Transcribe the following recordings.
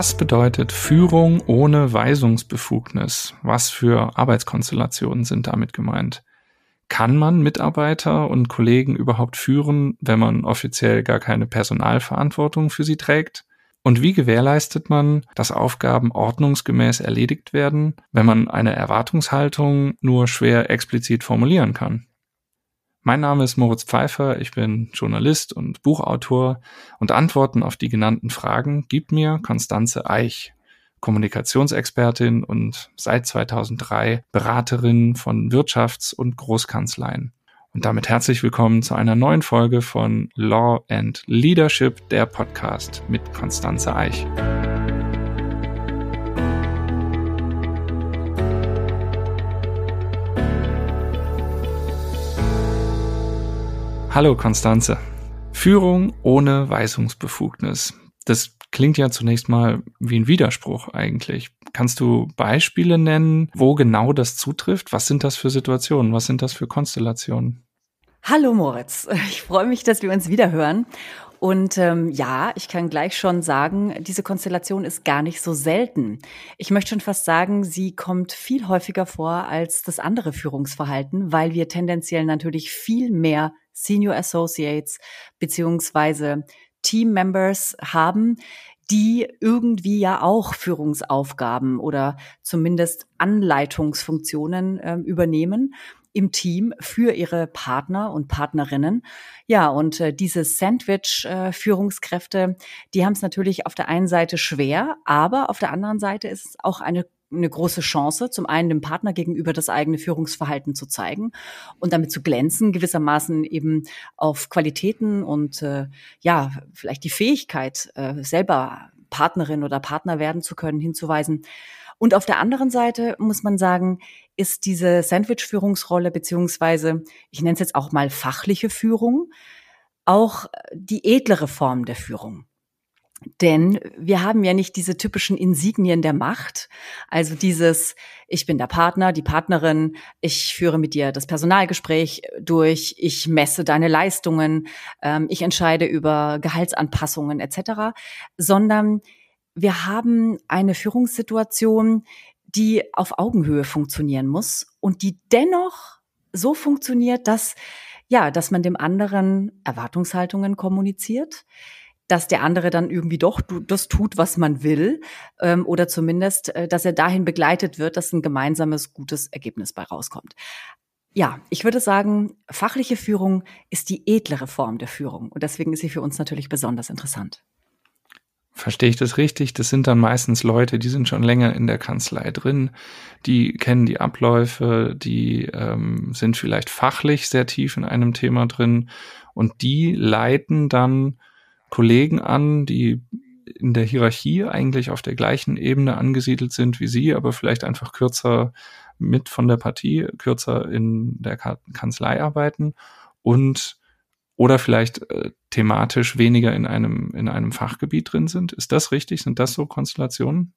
Was bedeutet Führung ohne Weisungsbefugnis? Was für Arbeitskonstellationen sind damit gemeint? Kann man Mitarbeiter und Kollegen überhaupt führen, wenn man offiziell gar keine Personalverantwortung für sie trägt? Und wie gewährleistet man, dass Aufgaben ordnungsgemäß erledigt werden, wenn man eine Erwartungshaltung nur schwer explizit formulieren kann? Mein Name ist Moritz Pfeiffer, ich bin Journalist und Buchautor und Antworten auf die genannten Fragen gibt mir Konstanze Eich, Kommunikationsexpertin und seit 2003 Beraterin von Wirtschafts- und Großkanzleien. Und damit herzlich willkommen zu einer neuen Folge von Law and Leadership, der Podcast mit Konstanze Eich. Hallo Konstanze. Führung ohne Weisungsbefugnis. Das klingt ja zunächst mal wie ein Widerspruch eigentlich. Kannst du Beispiele nennen, wo genau das zutrifft? Was sind das für Situationen? Was sind das für Konstellationen? Hallo Moritz, ich freue mich, dass wir uns wieder hören. Und ähm, ja, ich kann gleich schon sagen, diese Konstellation ist gar nicht so selten. Ich möchte schon fast sagen, sie kommt viel häufiger vor als das andere Führungsverhalten, weil wir tendenziell natürlich viel mehr Senior Associates beziehungsweise Team Members haben, die irgendwie ja auch Führungsaufgaben oder zumindest Anleitungsfunktionen äh, übernehmen im Team für ihre Partner und Partnerinnen. Ja, und äh, diese Sandwich-Führungskräfte, äh, die haben es natürlich auf der einen Seite schwer, aber auf der anderen Seite ist es auch eine eine große Chance, zum einen dem Partner gegenüber das eigene Führungsverhalten zu zeigen und damit zu glänzen, gewissermaßen eben auf Qualitäten und äh, ja, vielleicht die Fähigkeit, äh, selber Partnerin oder Partner werden zu können, hinzuweisen. Und auf der anderen Seite muss man sagen, ist diese Sandwich-Führungsrolle beziehungsweise, ich nenne es jetzt auch mal fachliche Führung, auch die edlere Form der Führung. Denn wir haben ja nicht diese typischen Insignien der Macht, also dieses, ich bin der Partner, die Partnerin, ich führe mit dir das Personalgespräch durch, ich messe deine Leistungen, ähm, ich entscheide über Gehaltsanpassungen etc., sondern wir haben eine Führungssituation, die auf Augenhöhe funktionieren muss und die dennoch so funktioniert, dass ja, dass man dem anderen Erwartungshaltungen kommuniziert, dass der andere dann irgendwie doch das tut, was man will, ähm, oder zumindest, äh, dass er dahin begleitet wird, dass ein gemeinsames gutes Ergebnis bei rauskommt. Ja, ich würde sagen, fachliche Führung ist die edlere Form der Führung und deswegen ist sie für uns natürlich besonders interessant. Verstehe ich das richtig? Das sind dann meistens Leute, die sind schon länger in der Kanzlei drin, die kennen die Abläufe, die ähm, sind vielleicht fachlich sehr tief in einem Thema drin und die leiten dann Kollegen an, die in der Hierarchie eigentlich auf der gleichen Ebene angesiedelt sind wie Sie, aber vielleicht einfach kürzer mit von der Partie, kürzer in der Kanzlei arbeiten und oder vielleicht äh, thematisch weniger in einem in einem Fachgebiet drin sind. Ist das richtig? Sind das so Konstellationen?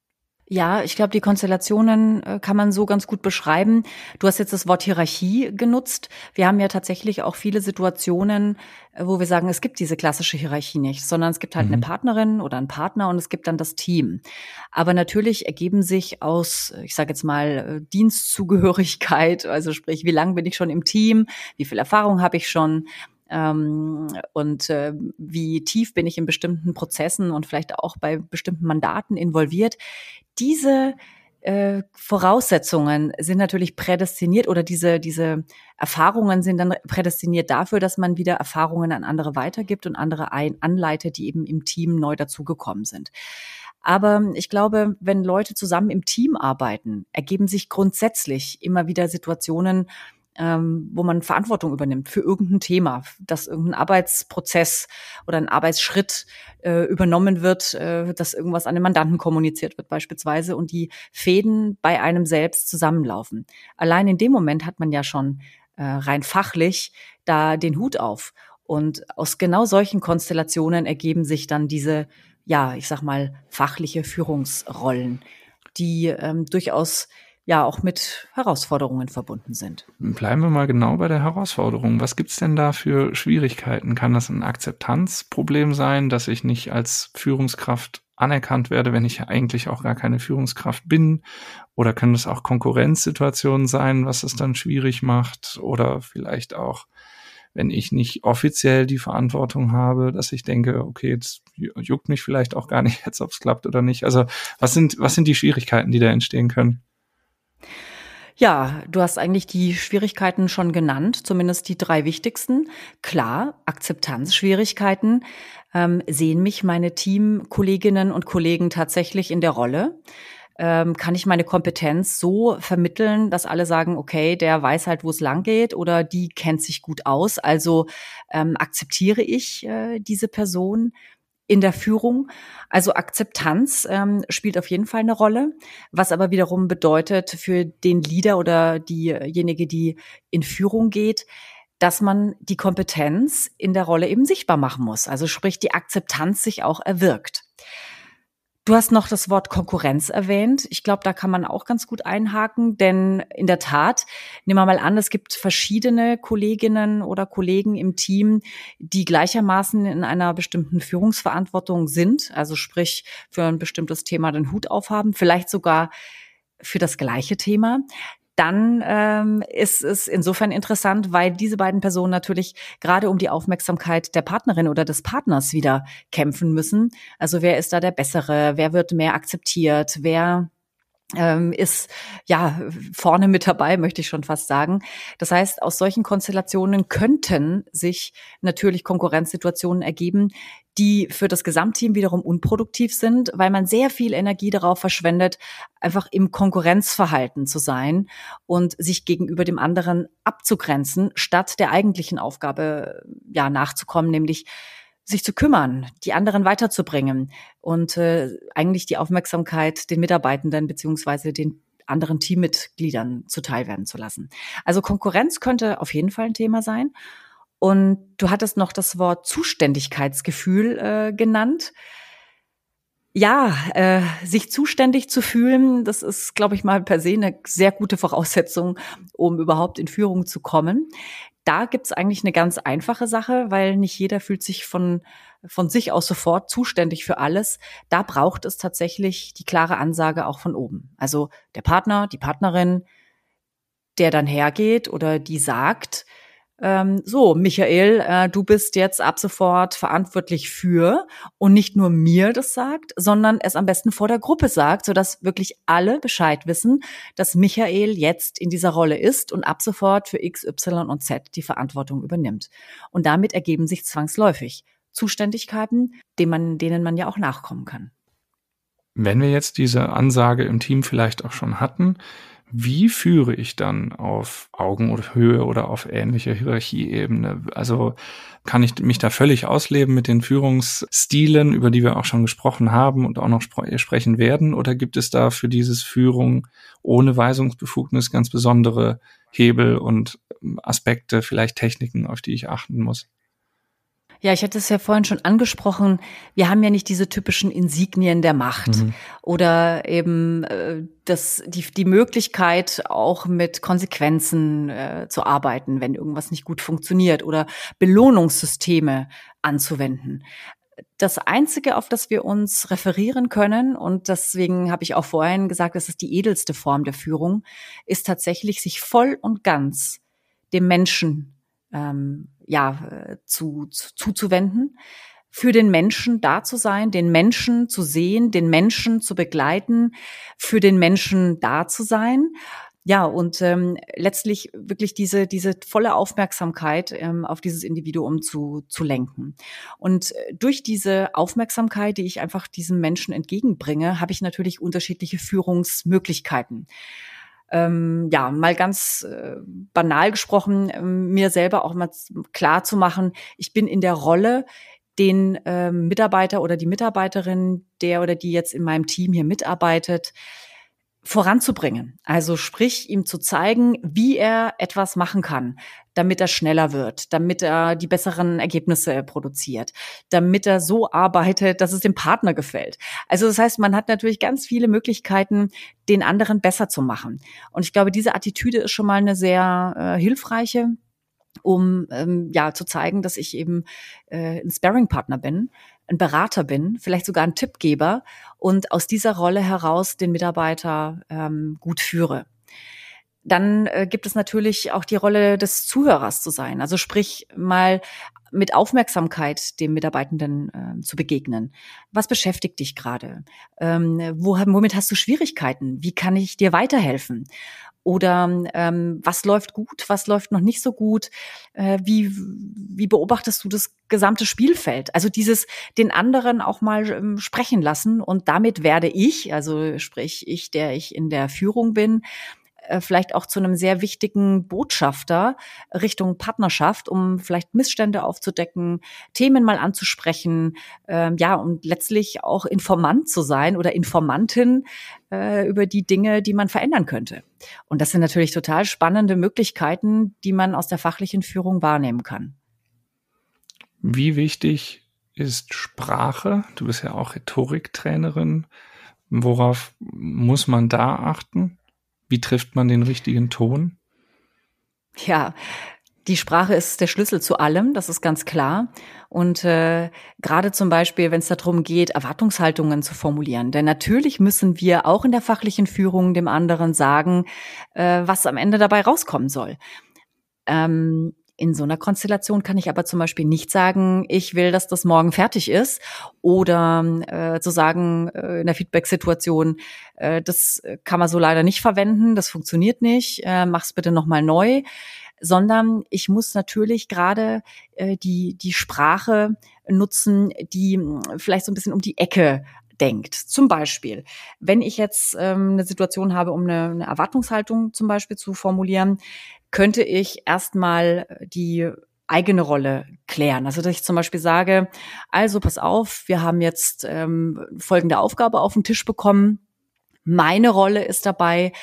Ja, ich glaube, die Konstellationen äh, kann man so ganz gut beschreiben. Du hast jetzt das Wort Hierarchie genutzt. Wir haben ja tatsächlich auch viele Situationen, äh, wo wir sagen, es gibt diese klassische Hierarchie nicht, sondern es gibt halt mhm. eine Partnerin oder einen Partner und es gibt dann das Team. Aber natürlich ergeben sich aus, ich sage jetzt mal, äh, Dienstzugehörigkeit, also sprich, wie lange bin ich schon im Team, wie viel Erfahrung habe ich schon, ähm, und äh, wie tief bin ich in bestimmten Prozessen und vielleicht auch bei bestimmten Mandaten involviert. Diese äh, Voraussetzungen sind natürlich prädestiniert oder diese, diese Erfahrungen sind dann prädestiniert dafür, dass man wieder Erfahrungen an andere weitergibt und andere ein anleitet, die eben im Team neu dazugekommen sind. Aber ich glaube, wenn Leute zusammen im Team arbeiten, ergeben sich grundsätzlich immer wieder Situationen, ähm, wo man Verantwortung übernimmt für irgendein Thema, dass irgendein Arbeitsprozess oder ein Arbeitsschritt äh, übernommen wird, äh, dass irgendwas an den Mandanten kommuniziert wird beispielsweise und die Fäden bei einem selbst zusammenlaufen. Allein in dem Moment hat man ja schon äh, rein fachlich da den Hut auf. Und aus genau solchen Konstellationen ergeben sich dann diese, ja, ich sag mal, fachliche Führungsrollen, die ähm, durchaus ja auch mit Herausforderungen verbunden sind. Bleiben wir mal genau bei der Herausforderung. Was gibt's denn da für Schwierigkeiten? Kann das ein Akzeptanzproblem sein, dass ich nicht als Führungskraft anerkannt werde, wenn ich eigentlich auch gar keine Führungskraft bin? Oder können es auch Konkurrenzsituationen sein, was es dann schwierig macht? Oder vielleicht auch, wenn ich nicht offiziell die Verantwortung habe, dass ich denke, okay, jetzt juckt mich vielleicht auch gar nicht jetzt, ob es klappt oder nicht. Also was sind, was sind die Schwierigkeiten, die da entstehen können? Ja, du hast eigentlich die Schwierigkeiten schon genannt, zumindest die drei wichtigsten. Klar, Akzeptanzschwierigkeiten. Ähm, sehen mich meine Teamkolleginnen und Kollegen tatsächlich in der Rolle? Ähm, kann ich meine Kompetenz so vermitteln, dass alle sagen, okay, der weiß halt, wo es lang geht oder die kennt sich gut aus. Also ähm, akzeptiere ich äh, diese Person in der Führung. Also Akzeptanz ähm, spielt auf jeden Fall eine Rolle, was aber wiederum bedeutet für den Leader oder diejenige, die in Führung geht, dass man die Kompetenz in der Rolle eben sichtbar machen muss. Also sprich, die Akzeptanz sich auch erwirkt. Du hast noch das Wort Konkurrenz erwähnt. Ich glaube, da kann man auch ganz gut einhaken, denn in der Tat, nehmen wir mal an, es gibt verschiedene Kolleginnen oder Kollegen im Team, die gleichermaßen in einer bestimmten Führungsverantwortung sind, also sprich für ein bestimmtes Thema den Hut aufhaben, vielleicht sogar für das gleiche Thema dann ähm, ist es insofern interessant, weil diese beiden Personen natürlich gerade um die Aufmerksamkeit der Partnerin oder des Partners wieder kämpfen müssen. Also wer ist da der Bessere? Wer wird mehr akzeptiert? Wer ähm, ist ja vorne mit dabei, möchte ich schon fast sagen. Das heißt, aus solchen Konstellationen könnten sich natürlich Konkurrenzsituationen ergeben, die für das Gesamtteam wiederum unproduktiv sind, weil man sehr viel Energie darauf verschwendet, einfach im Konkurrenzverhalten zu sein und sich gegenüber dem anderen abzugrenzen, statt der eigentlichen Aufgabe ja nachzukommen, nämlich sich zu kümmern, die anderen weiterzubringen und äh, eigentlich die Aufmerksamkeit den Mitarbeitenden beziehungsweise den anderen Teammitgliedern zuteilwerden zu lassen. Also Konkurrenz könnte auf jeden Fall ein Thema sein. Und du hattest noch das Wort Zuständigkeitsgefühl äh, genannt. Ja, äh, sich zuständig zu fühlen, das ist, glaube ich mal, per se eine sehr gute Voraussetzung, um überhaupt in Führung zu kommen. Da gibt's eigentlich eine ganz einfache Sache, weil nicht jeder fühlt sich von, von sich aus sofort zuständig für alles. Da braucht es tatsächlich die klare Ansage auch von oben. Also der Partner, die Partnerin, der dann hergeht oder die sagt, ähm, so, Michael, äh, du bist jetzt ab sofort verantwortlich für und nicht nur mir das sagt, sondern es am besten vor der Gruppe sagt, sodass wirklich alle Bescheid wissen, dass Michael jetzt in dieser Rolle ist und ab sofort für X, Y und Z die Verantwortung übernimmt. Und damit ergeben sich zwangsläufig Zuständigkeiten, denen man, denen man ja auch nachkommen kann. Wenn wir jetzt diese Ansage im Team vielleicht auch schon hatten, wie führe ich dann auf Augenhöhe oder auf ähnlicher Hierarchieebene? Also kann ich mich da völlig ausleben mit den Führungsstilen, über die wir auch schon gesprochen haben und auch noch spr sprechen werden? Oder gibt es da für dieses Führung ohne Weisungsbefugnis ganz besondere Hebel und Aspekte, vielleicht Techniken, auf die ich achten muss? Ja, ich hatte es ja vorhin schon angesprochen. Wir haben ja nicht diese typischen Insignien der Macht mhm. oder eben äh, das, die, die Möglichkeit, auch mit Konsequenzen äh, zu arbeiten, wenn irgendwas nicht gut funktioniert oder Belohnungssysteme anzuwenden. Das Einzige, auf das wir uns referieren können, und deswegen habe ich auch vorhin gesagt, das ist die edelste Form der Führung, ist tatsächlich, sich voll und ganz dem Menschen ähm, ja, äh, zu, zu, zuzuwenden, für den Menschen da zu sein, den Menschen zu sehen, den Menschen zu begleiten, für den Menschen da zu sein. Ja, und ähm, letztlich wirklich diese, diese volle Aufmerksamkeit ähm, auf dieses Individuum zu, zu lenken. Und äh, durch diese Aufmerksamkeit, die ich einfach diesem Menschen entgegenbringe, habe ich natürlich unterschiedliche Führungsmöglichkeiten ähm, ja, mal ganz äh, banal gesprochen, äh, mir selber auch mal klar zu machen, ich bin in der Rolle, den ähm, Mitarbeiter oder die Mitarbeiterin, der oder die jetzt in meinem Team hier mitarbeitet, voranzubringen. Also sprich, ihm zu zeigen, wie er etwas machen kann, damit er schneller wird, damit er die besseren Ergebnisse produziert, damit er so arbeitet, dass es dem Partner gefällt. Also das heißt, man hat natürlich ganz viele Möglichkeiten, den anderen besser zu machen. Und ich glaube, diese Attitüde ist schon mal eine sehr äh, hilfreiche um ähm, ja zu zeigen, dass ich eben äh, ein Sparring-Partner bin, ein Berater bin, vielleicht sogar ein Tippgeber und aus dieser Rolle heraus den Mitarbeiter ähm, gut führe. Dann äh, gibt es natürlich auch die Rolle des Zuhörers zu sein. Also sprich mal mit Aufmerksamkeit dem Mitarbeitenden äh, zu begegnen. Was beschäftigt dich gerade? Ähm, wo, womit hast du Schwierigkeiten? Wie kann ich dir weiterhelfen? Oder ähm, was läuft gut, was läuft noch nicht so gut? Äh, wie, wie beobachtest du das gesamte Spielfeld? Also dieses den anderen auch mal ähm, sprechen lassen und damit werde ich, also sprich ich, der ich in der Führung bin, äh, vielleicht auch zu einem sehr wichtigen Botschafter Richtung Partnerschaft, um vielleicht Missstände aufzudecken, Themen mal anzusprechen, ähm, ja, und letztlich auch Informant zu sein oder Informantin äh, über die Dinge, die man verändern könnte. Und das sind natürlich total spannende Möglichkeiten, die man aus der fachlichen Führung wahrnehmen kann. Wie wichtig ist Sprache? Du bist ja auch Rhetoriktrainerin. Worauf muss man da achten? Wie trifft man den richtigen Ton? Ja, die Sprache ist der Schlüssel zu allem, das ist ganz klar. Und äh, gerade zum Beispiel, wenn es darum geht, Erwartungshaltungen zu formulieren. Denn natürlich müssen wir auch in der fachlichen Führung dem anderen sagen, äh, was am Ende dabei rauskommen soll. Ähm, in so einer Konstellation kann ich aber zum Beispiel nicht sagen, ich will, dass das morgen fertig ist oder äh, zu sagen äh, in der Feedback-Situation, äh, das kann man so leider nicht verwenden, das funktioniert nicht, äh, mach's bitte nochmal neu, sondern ich muss natürlich gerade äh, die, die Sprache nutzen, die äh, vielleicht so ein bisschen um die Ecke denkt. Zum Beispiel, wenn ich jetzt ähm, eine Situation habe, um eine, eine Erwartungshaltung zum Beispiel zu formulieren, könnte ich erstmal die eigene Rolle klären. Also dass ich zum Beispiel sage, also pass auf, wir haben jetzt ähm, folgende Aufgabe auf den Tisch bekommen. Meine Rolle ist dabei,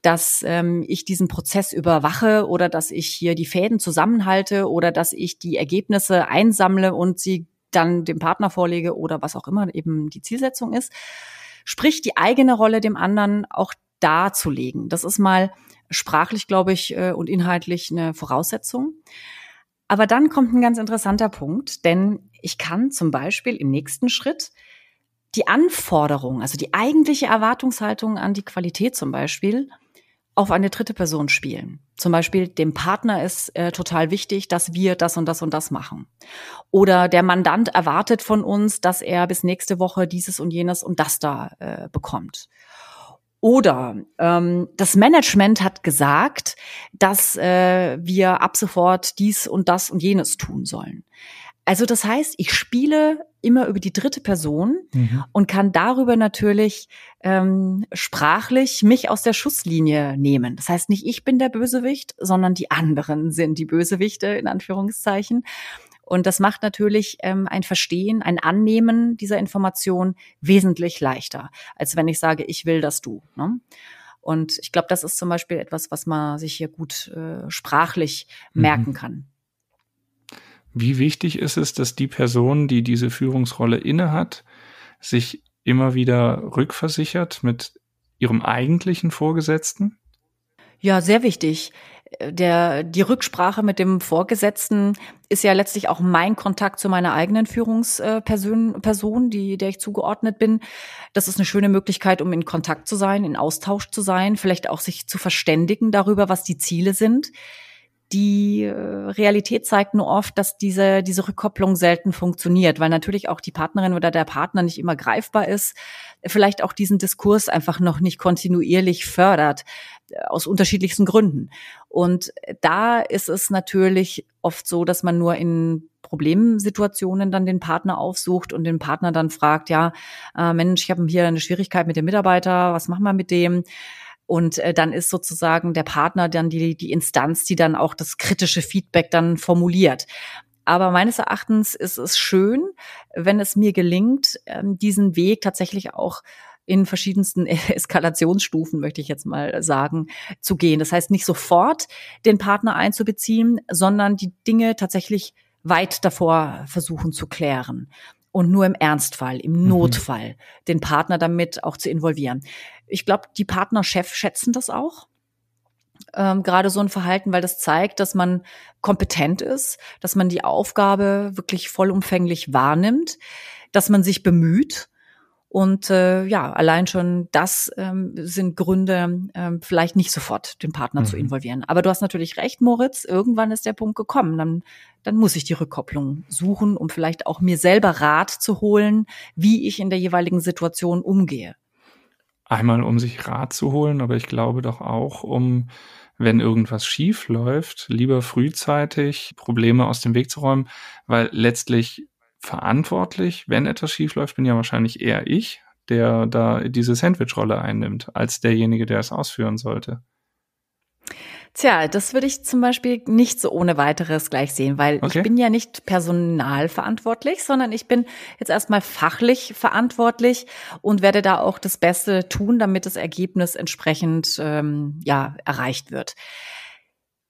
dass ähm, ich diesen Prozess überwache oder dass ich hier die Fäden zusammenhalte oder dass ich die Ergebnisse einsammle und sie dann dem Partner vorlege oder was auch immer eben die Zielsetzung ist. Sprich, die eigene Rolle dem anderen auch darzulegen. Das ist mal sprachlich, glaube ich, äh, und inhaltlich eine Voraussetzung. Aber dann kommt ein ganz interessanter Punkt, denn ich kann zum Beispiel im nächsten Schritt die Anforderung, also die eigentliche Erwartungshaltung an die Qualität zum Beispiel, auf eine dritte Person spielen. Zum Beispiel dem Partner ist äh, total wichtig, dass wir das und das und das machen. Oder der Mandant erwartet von uns, dass er bis nächste Woche dieses und jenes und das da äh, bekommt. Oder ähm, das Management hat gesagt, dass äh, wir ab sofort dies und das und jenes tun sollen. Also das heißt, ich spiele immer über die dritte Person mhm. und kann darüber natürlich ähm, sprachlich mich aus der Schusslinie nehmen. Das heißt, nicht ich bin der Bösewicht, sondern die anderen sind die Bösewichte in Anführungszeichen. Und das macht natürlich ähm, ein Verstehen, ein Annehmen dieser Information wesentlich leichter, als wenn ich sage, ich will, dass du. Ne? Und ich glaube, das ist zum Beispiel etwas, was man sich hier gut äh, sprachlich mhm. merken kann. Wie wichtig ist es, dass die Person, die diese Führungsrolle innehat, sich immer wieder rückversichert mit ihrem eigentlichen Vorgesetzten? Ja, sehr wichtig der, die Rücksprache mit dem Vorgesetzten ist ja letztlich auch mein Kontakt zu meiner eigenen Führungsperson, Person, die, der ich zugeordnet bin. Das ist eine schöne Möglichkeit, um in Kontakt zu sein, in Austausch zu sein, vielleicht auch sich zu verständigen darüber, was die Ziele sind. Die äh, Realität zeigt nur oft, dass diese, diese Rückkopplung selten funktioniert, weil natürlich auch die Partnerin oder der Partner nicht immer greifbar ist, vielleicht auch diesen Diskurs einfach noch nicht kontinuierlich fördert, äh, aus unterschiedlichsten Gründen. Und da ist es natürlich oft so, dass man nur in Problemsituationen dann den Partner aufsucht und den Partner dann fragt, ja, äh, Mensch, ich habe hier eine Schwierigkeit mit dem Mitarbeiter, was machen wir mit dem? Und äh, dann ist sozusagen der Partner dann die, die Instanz, die dann auch das kritische Feedback dann formuliert. Aber meines Erachtens ist es schön, wenn es mir gelingt, ähm, diesen Weg tatsächlich auch in verschiedensten Eskalationsstufen, möchte ich jetzt mal sagen, zu gehen. Das heißt, nicht sofort den Partner einzubeziehen, sondern die Dinge tatsächlich weit davor versuchen zu klären und nur im Ernstfall, im mhm. Notfall den Partner damit auch zu involvieren. Ich glaube, die Partnerchef schätzen das auch. Ähm, gerade so ein Verhalten, weil das zeigt, dass man kompetent ist, dass man die Aufgabe wirklich vollumfänglich wahrnimmt. dass man sich bemüht. Und äh, ja, allein schon das ähm, sind Gründe, ähm, vielleicht nicht sofort den Partner mhm. zu involvieren. Aber du hast natürlich recht, Moritz, irgendwann ist der Punkt gekommen. Dann, dann muss ich die Rückkopplung suchen, um vielleicht auch mir selber Rat zu holen, wie ich in der jeweiligen Situation umgehe. Einmal, um sich Rat zu holen, aber ich glaube doch auch, um wenn irgendwas schief läuft, lieber frühzeitig Probleme aus dem Weg zu räumen, weil letztlich verantwortlich, wenn etwas schief läuft, bin ja wahrscheinlich eher ich, der da diese Sandwich-Rolle einnimmt, als derjenige, der es ausführen sollte. Tja, das würde ich zum Beispiel nicht so ohne weiteres gleich sehen, weil okay. ich bin ja nicht personalverantwortlich, sondern ich bin jetzt erstmal fachlich verantwortlich und werde da auch das Beste tun, damit das Ergebnis entsprechend ähm, ja erreicht wird.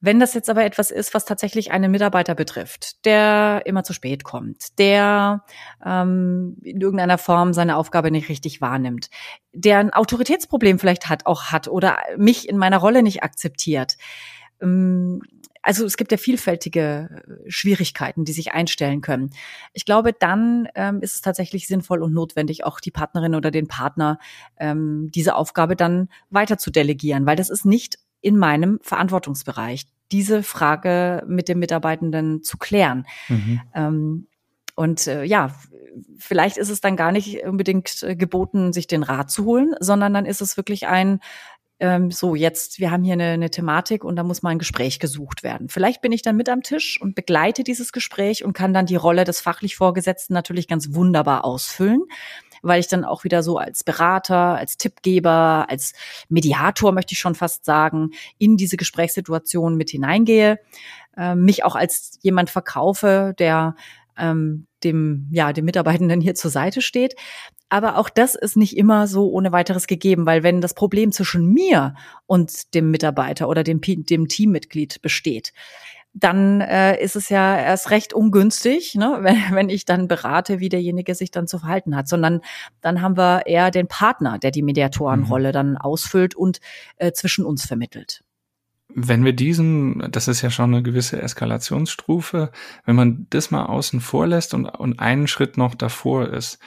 Wenn das jetzt aber etwas ist, was tatsächlich einen Mitarbeiter betrifft, der immer zu spät kommt, der ähm, in irgendeiner Form seine Aufgabe nicht richtig wahrnimmt, der ein Autoritätsproblem vielleicht hat, auch hat oder mich in meiner Rolle nicht akzeptiert. Ähm, also es gibt ja vielfältige äh, Schwierigkeiten, die sich einstellen können. Ich glaube, dann ähm, ist es tatsächlich sinnvoll und notwendig, auch die Partnerin oder den Partner ähm, diese Aufgabe dann weiter zu delegieren, weil das ist nicht in meinem Verantwortungsbereich, diese Frage mit dem Mitarbeitenden zu klären. Mhm. Ähm, und äh, ja, vielleicht ist es dann gar nicht unbedingt äh, geboten, sich den Rat zu holen, sondern dann ist es wirklich ein, ähm, so jetzt, wir haben hier eine, eine Thematik und da muss mal ein Gespräch gesucht werden. Vielleicht bin ich dann mit am Tisch und begleite dieses Gespräch und kann dann die Rolle des fachlich Vorgesetzten natürlich ganz wunderbar ausfüllen weil ich dann auch wieder so als Berater, als Tippgeber, als Mediator, möchte ich schon fast sagen, in diese Gesprächssituation mit hineingehe, äh, mich auch als jemand verkaufe, der ähm, dem, ja, dem Mitarbeitenden hier zur Seite steht. Aber auch das ist nicht immer so ohne weiteres gegeben, weil wenn das Problem zwischen mir und dem Mitarbeiter oder dem, dem Teammitglied besteht, dann äh, ist es ja erst recht ungünstig, ne, wenn, wenn ich dann berate, wie derjenige sich dann zu verhalten hat, sondern dann haben wir eher den Partner, der die Mediatorenrolle mhm. dann ausfüllt und äh, zwischen uns vermittelt. Wenn wir diesen, das ist ja schon eine gewisse Eskalationsstufe, wenn man das mal außen vor lässt und, und einen Schritt noch davor ist,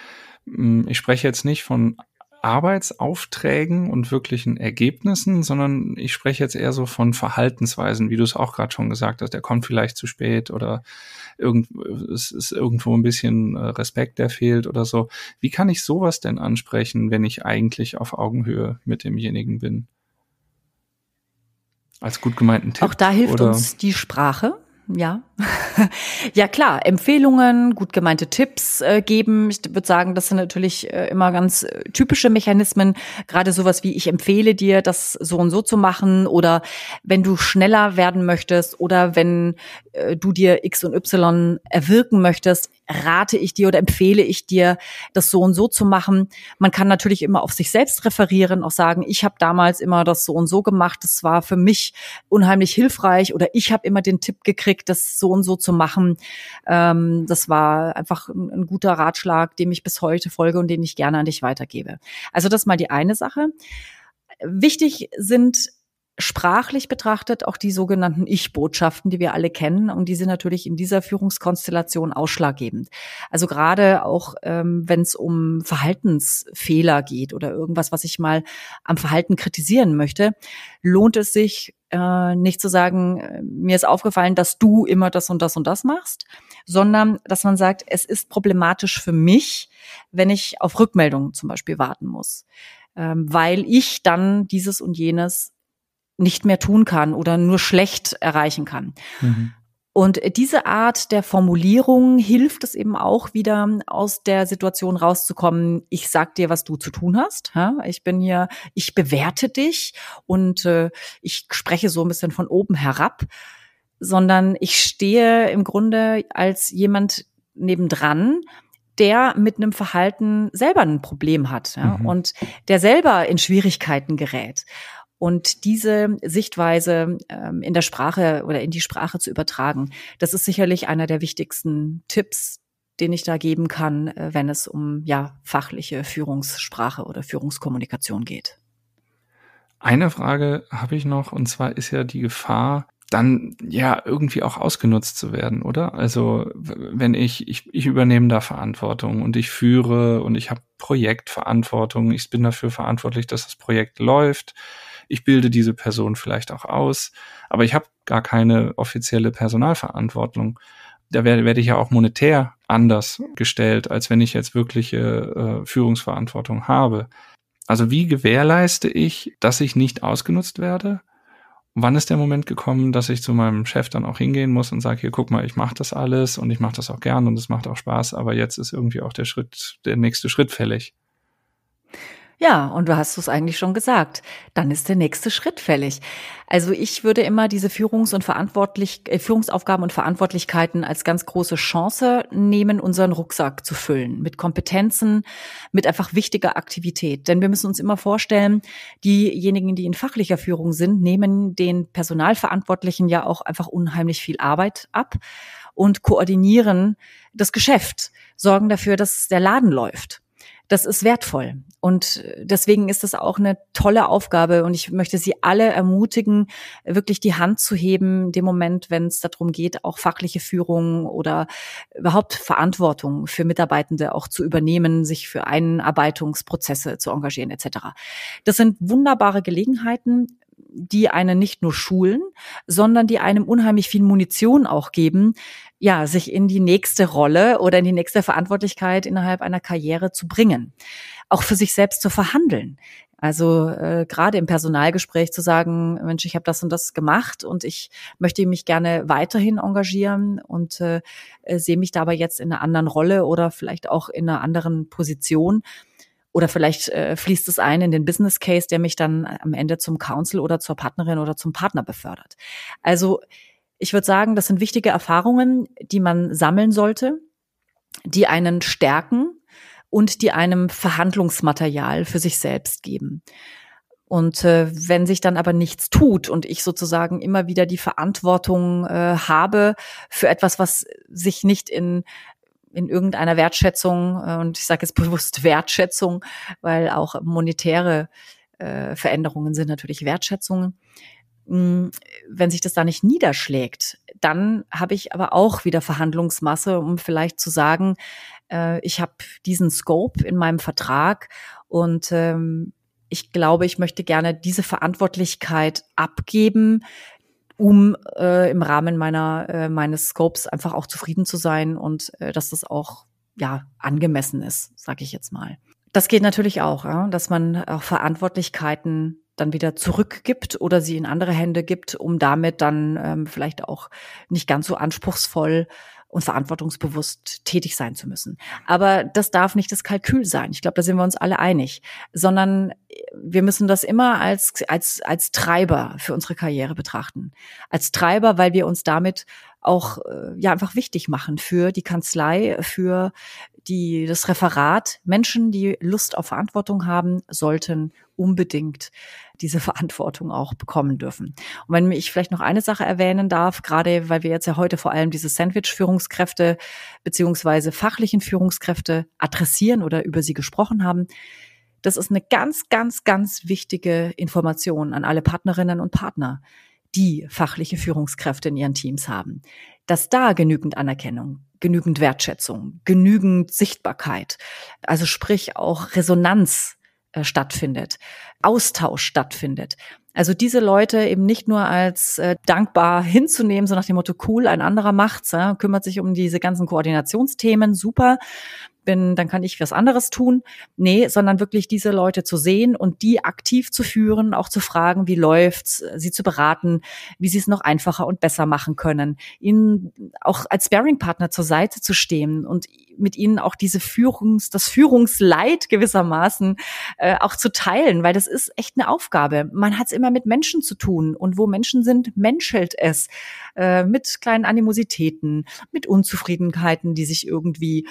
hm, ich spreche jetzt nicht von Arbeitsaufträgen und wirklichen Ergebnissen, sondern ich spreche jetzt eher so von Verhaltensweisen, wie du es auch gerade schon gesagt hast. Der kommt vielleicht zu spät oder irgend, es ist irgendwo ein bisschen äh, Respekt, der fehlt oder so. Wie kann ich sowas denn ansprechen, wenn ich eigentlich auf Augenhöhe mit demjenigen bin? Als gut gemeinten Tipp. Auch da hilft oder? uns die Sprache ja. ja klar, Empfehlungen, gut gemeinte Tipps äh, geben. Ich würde sagen, das sind natürlich äh, immer ganz äh, typische Mechanismen. Gerade sowas wie ich empfehle dir, das so und so zu machen oder wenn du schneller werden möchtest oder wenn äh, du dir X und Y erwirken möchtest, rate ich dir oder empfehle ich dir, das so und so zu machen. Man kann natürlich immer auf sich selbst referieren, auch sagen, ich habe damals immer das so und so gemacht, das war für mich unheimlich hilfreich oder ich habe immer den Tipp gekriegt, das so und so zu machen. Ähm, das war einfach ein, ein guter Ratschlag, dem ich bis heute folge und den ich gerne an dich weitergebe. Also das mal die eine Sache. Wichtig sind sprachlich betrachtet auch die sogenannten Ich-Botschaften, die wir alle kennen. Und die sind natürlich in dieser Führungskonstellation ausschlaggebend. Also gerade auch, ähm, wenn es um Verhaltensfehler geht oder irgendwas, was ich mal am Verhalten kritisieren möchte, lohnt es sich, äh, nicht zu sagen, äh, mir ist aufgefallen, dass du immer das und das und das machst, sondern dass man sagt, es ist problematisch für mich, wenn ich auf Rückmeldungen zum Beispiel warten muss ähm, weil ich dann dieses und jenes nicht mehr tun kann oder nur schlecht erreichen kann. Mhm. Und diese Art der Formulierung hilft es eben auch wieder aus der Situation rauszukommen. Ich sag dir, was du zu tun hast. Ich bin hier, ich bewerte dich und äh, ich spreche so ein bisschen von oben herab, sondern ich stehe im Grunde als jemand nebendran, der mit einem Verhalten selber ein Problem hat ja, mhm. und der selber in Schwierigkeiten gerät. Und diese Sichtweise ähm, in der Sprache oder in die Sprache zu übertragen, das ist sicherlich einer der wichtigsten Tipps, den ich da geben kann, äh, wenn es um ja fachliche Führungssprache oder Führungskommunikation geht. Eine Frage habe ich noch, und zwar ist ja die Gefahr, dann ja irgendwie auch ausgenutzt zu werden, oder? Also wenn ich, ich, ich übernehme da Verantwortung und ich führe und ich habe Projektverantwortung, ich bin dafür verantwortlich, dass das Projekt läuft. Ich bilde diese Person vielleicht auch aus, aber ich habe gar keine offizielle Personalverantwortung. Da werde, werde ich ja auch monetär anders gestellt, als wenn ich jetzt wirkliche äh, Führungsverantwortung habe. Also wie gewährleiste ich, dass ich nicht ausgenutzt werde? wann ist der Moment gekommen, dass ich zu meinem Chef dann auch hingehen muss und sage, hier, guck mal, ich mache das alles und ich mache das auch gern und es macht auch Spaß, aber jetzt ist irgendwie auch der Schritt, der nächste Schritt fällig. Ja, und du hast es eigentlich schon gesagt. Dann ist der nächste Schritt fällig. Also ich würde immer diese Führungs- und Verantwortlich äh, Führungsaufgaben und Verantwortlichkeiten als ganz große Chance nehmen, unseren Rucksack zu füllen mit Kompetenzen, mit einfach wichtiger Aktivität. Denn wir müssen uns immer vorstellen, diejenigen, die in fachlicher Führung sind, nehmen den Personalverantwortlichen ja auch einfach unheimlich viel Arbeit ab und koordinieren das Geschäft, sorgen dafür, dass der Laden läuft das ist wertvoll. Und deswegen ist es auch eine tolle Aufgabe. Und ich möchte Sie alle ermutigen, wirklich die Hand zu heben, dem Moment, wenn es darum geht, auch fachliche Führung oder überhaupt Verantwortung für Mitarbeitende auch zu übernehmen, sich für Einarbeitungsprozesse zu engagieren, etc. Das sind wunderbare Gelegenheiten, die einen nicht nur schulen, sondern die einem unheimlich viel Munition auch geben, ja, sich in die nächste Rolle oder in die nächste Verantwortlichkeit innerhalb einer Karriere zu bringen. Auch für sich selbst zu verhandeln. Also äh, gerade im Personalgespräch zu sagen, Mensch, ich habe das und das gemacht und ich möchte mich gerne weiterhin engagieren und äh, sehe mich dabei jetzt in einer anderen Rolle oder vielleicht auch in einer anderen Position oder vielleicht äh, fließt es ein in den Business Case, der mich dann am Ende zum Counsel oder zur Partnerin oder zum Partner befördert. Also ich würde sagen, das sind wichtige Erfahrungen, die man sammeln sollte, die einen stärken und die einem Verhandlungsmaterial für sich selbst geben. Und äh, wenn sich dann aber nichts tut und ich sozusagen immer wieder die Verantwortung äh, habe für etwas, was sich nicht in in irgendeiner Wertschätzung, äh, und ich sage jetzt bewusst Wertschätzung, weil auch monetäre äh, Veränderungen sind natürlich Wertschätzungen. Hm, wenn sich das da nicht niederschlägt, dann habe ich aber auch wieder Verhandlungsmasse, um vielleicht zu sagen, äh, ich habe diesen Scope in meinem Vertrag und ähm, ich glaube, ich möchte gerne diese Verantwortlichkeit abgeben, um äh, im Rahmen meiner äh, meines Scopes einfach auch zufrieden zu sein und äh, dass das auch ja angemessen ist, sage ich jetzt mal. Das geht natürlich auch, ja, dass man auch Verantwortlichkeiten dann wieder zurückgibt oder sie in andere Hände gibt, um damit dann ähm, vielleicht auch nicht ganz so anspruchsvoll und verantwortungsbewusst tätig sein zu müssen. Aber das darf nicht das Kalkül sein. Ich glaube, da sind wir uns alle einig, sondern wir müssen das immer als, als, als Treiber für unsere Karriere betrachten. Als Treiber, weil wir uns damit auch äh, ja einfach wichtig machen für die Kanzlei, für die, das Referat. Menschen, die Lust auf Verantwortung haben, sollten unbedingt diese Verantwortung auch bekommen dürfen. Und wenn ich vielleicht noch eine Sache erwähnen darf, gerade weil wir jetzt ja heute vor allem diese Sandwich-Führungskräfte beziehungsweise fachlichen Führungskräfte adressieren oder über sie gesprochen haben, das ist eine ganz, ganz, ganz wichtige Information an alle Partnerinnen und Partner, die fachliche Führungskräfte in ihren Teams haben. Dass da genügend Anerkennung, genügend Wertschätzung, genügend Sichtbarkeit, also sprich auch Resonanz äh, stattfindet, Austausch stattfindet. Also diese Leute eben nicht nur als äh, dankbar hinzunehmen, so nach dem Motto, cool, ein anderer macht's, ja, kümmert sich um diese ganzen Koordinationsthemen, super, bin, dann kann ich was anderes tun. Nee, sondern wirklich diese Leute zu sehen und die aktiv zu führen, auch zu fragen, wie läuft's, sie zu beraten, wie sie es noch einfacher und besser machen können, ihnen auch als Sparing-Partner zur Seite zu stehen und mit ihnen auch diese Führungs, das Führungsleid gewissermaßen äh, auch zu teilen, weil das ist echt eine Aufgabe. Man hat es immer mit Menschen zu tun und wo Menschen sind, menschelt es äh, mit kleinen Animositäten, mit Unzufriedenheiten, die sich irgendwie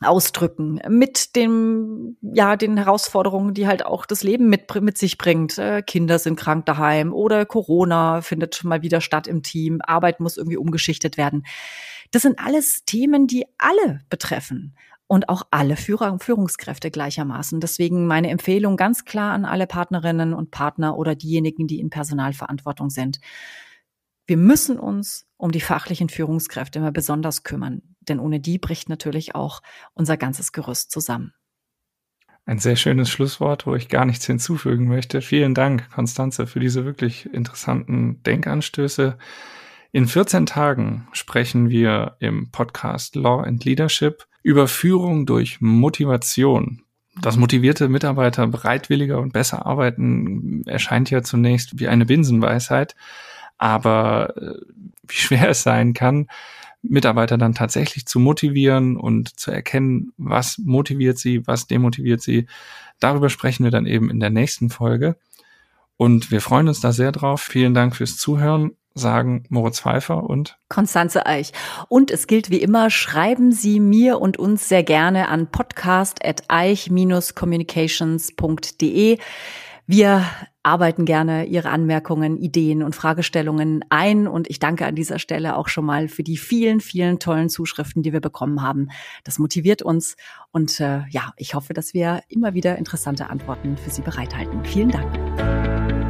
ausdrücken mit dem ja den Herausforderungen, die halt auch das Leben mit mit sich bringt. Äh, Kinder sind krank daheim oder Corona findet mal wieder statt im Team, Arbeit muss irgendwie umgeschichtet werden. Das sind alles Themen, die alle betreffen und auch alle Führer und Führungskräfte gleichermaßen. Deswegen meine Empfehlung ganz klar an alle Partnerinnen und Partner oder diejenigen, die in Personalverantwortung sind. Wir müssen uns um die fachlichen Führungskräfte immer besonders kümmern, denn ohne die bricht natürlich auch unser ganzes Gerüst zusammen. Ein sehr schönes Schlusswort, wo ich gar nichts hinzufügen möchte. Vielen Dank, Konstanze, für diese wirklich interessanten Denkanstöße. In 14 Tagen sprechen wir im Podcast Law and Leadership über Führung durch Motivation. Dass motivierte Mitarbeiter bereitwilliger und besser arbeiten, erscheint ja zunächst wie eine Binsenweisheit. Aber äh, wie schwer es sein kann, Mitarbeiter dann tatsächlich zu motivieren und zu erkennen, was motiviert sie, was demotiviert sie. Darüber sprechen wir dann eben in der nächsten Folge. Und wir freuen uns da sehr drauf. Vielen Dank fürs Zuhören, sagen Moritz Pfeiffer und Konstanze Eich. Und es gilt wie immer, schreiben Sie mir und uns sehr gerne an podcast.eich-communications.de. Wir arbeiten gerne Ihre Anmerkungen, Ideen und Fragestellungen ein. Und ich danke an dieser Stelle auch schon mal für die vielen, vielen tollen Zuschriften, die wir bekommen haben. Das motiviert uns. Und äh, ja, ich hoffe, dass wir immer wieder interessante Antworten für Sie bereithalten. Vielen Dank.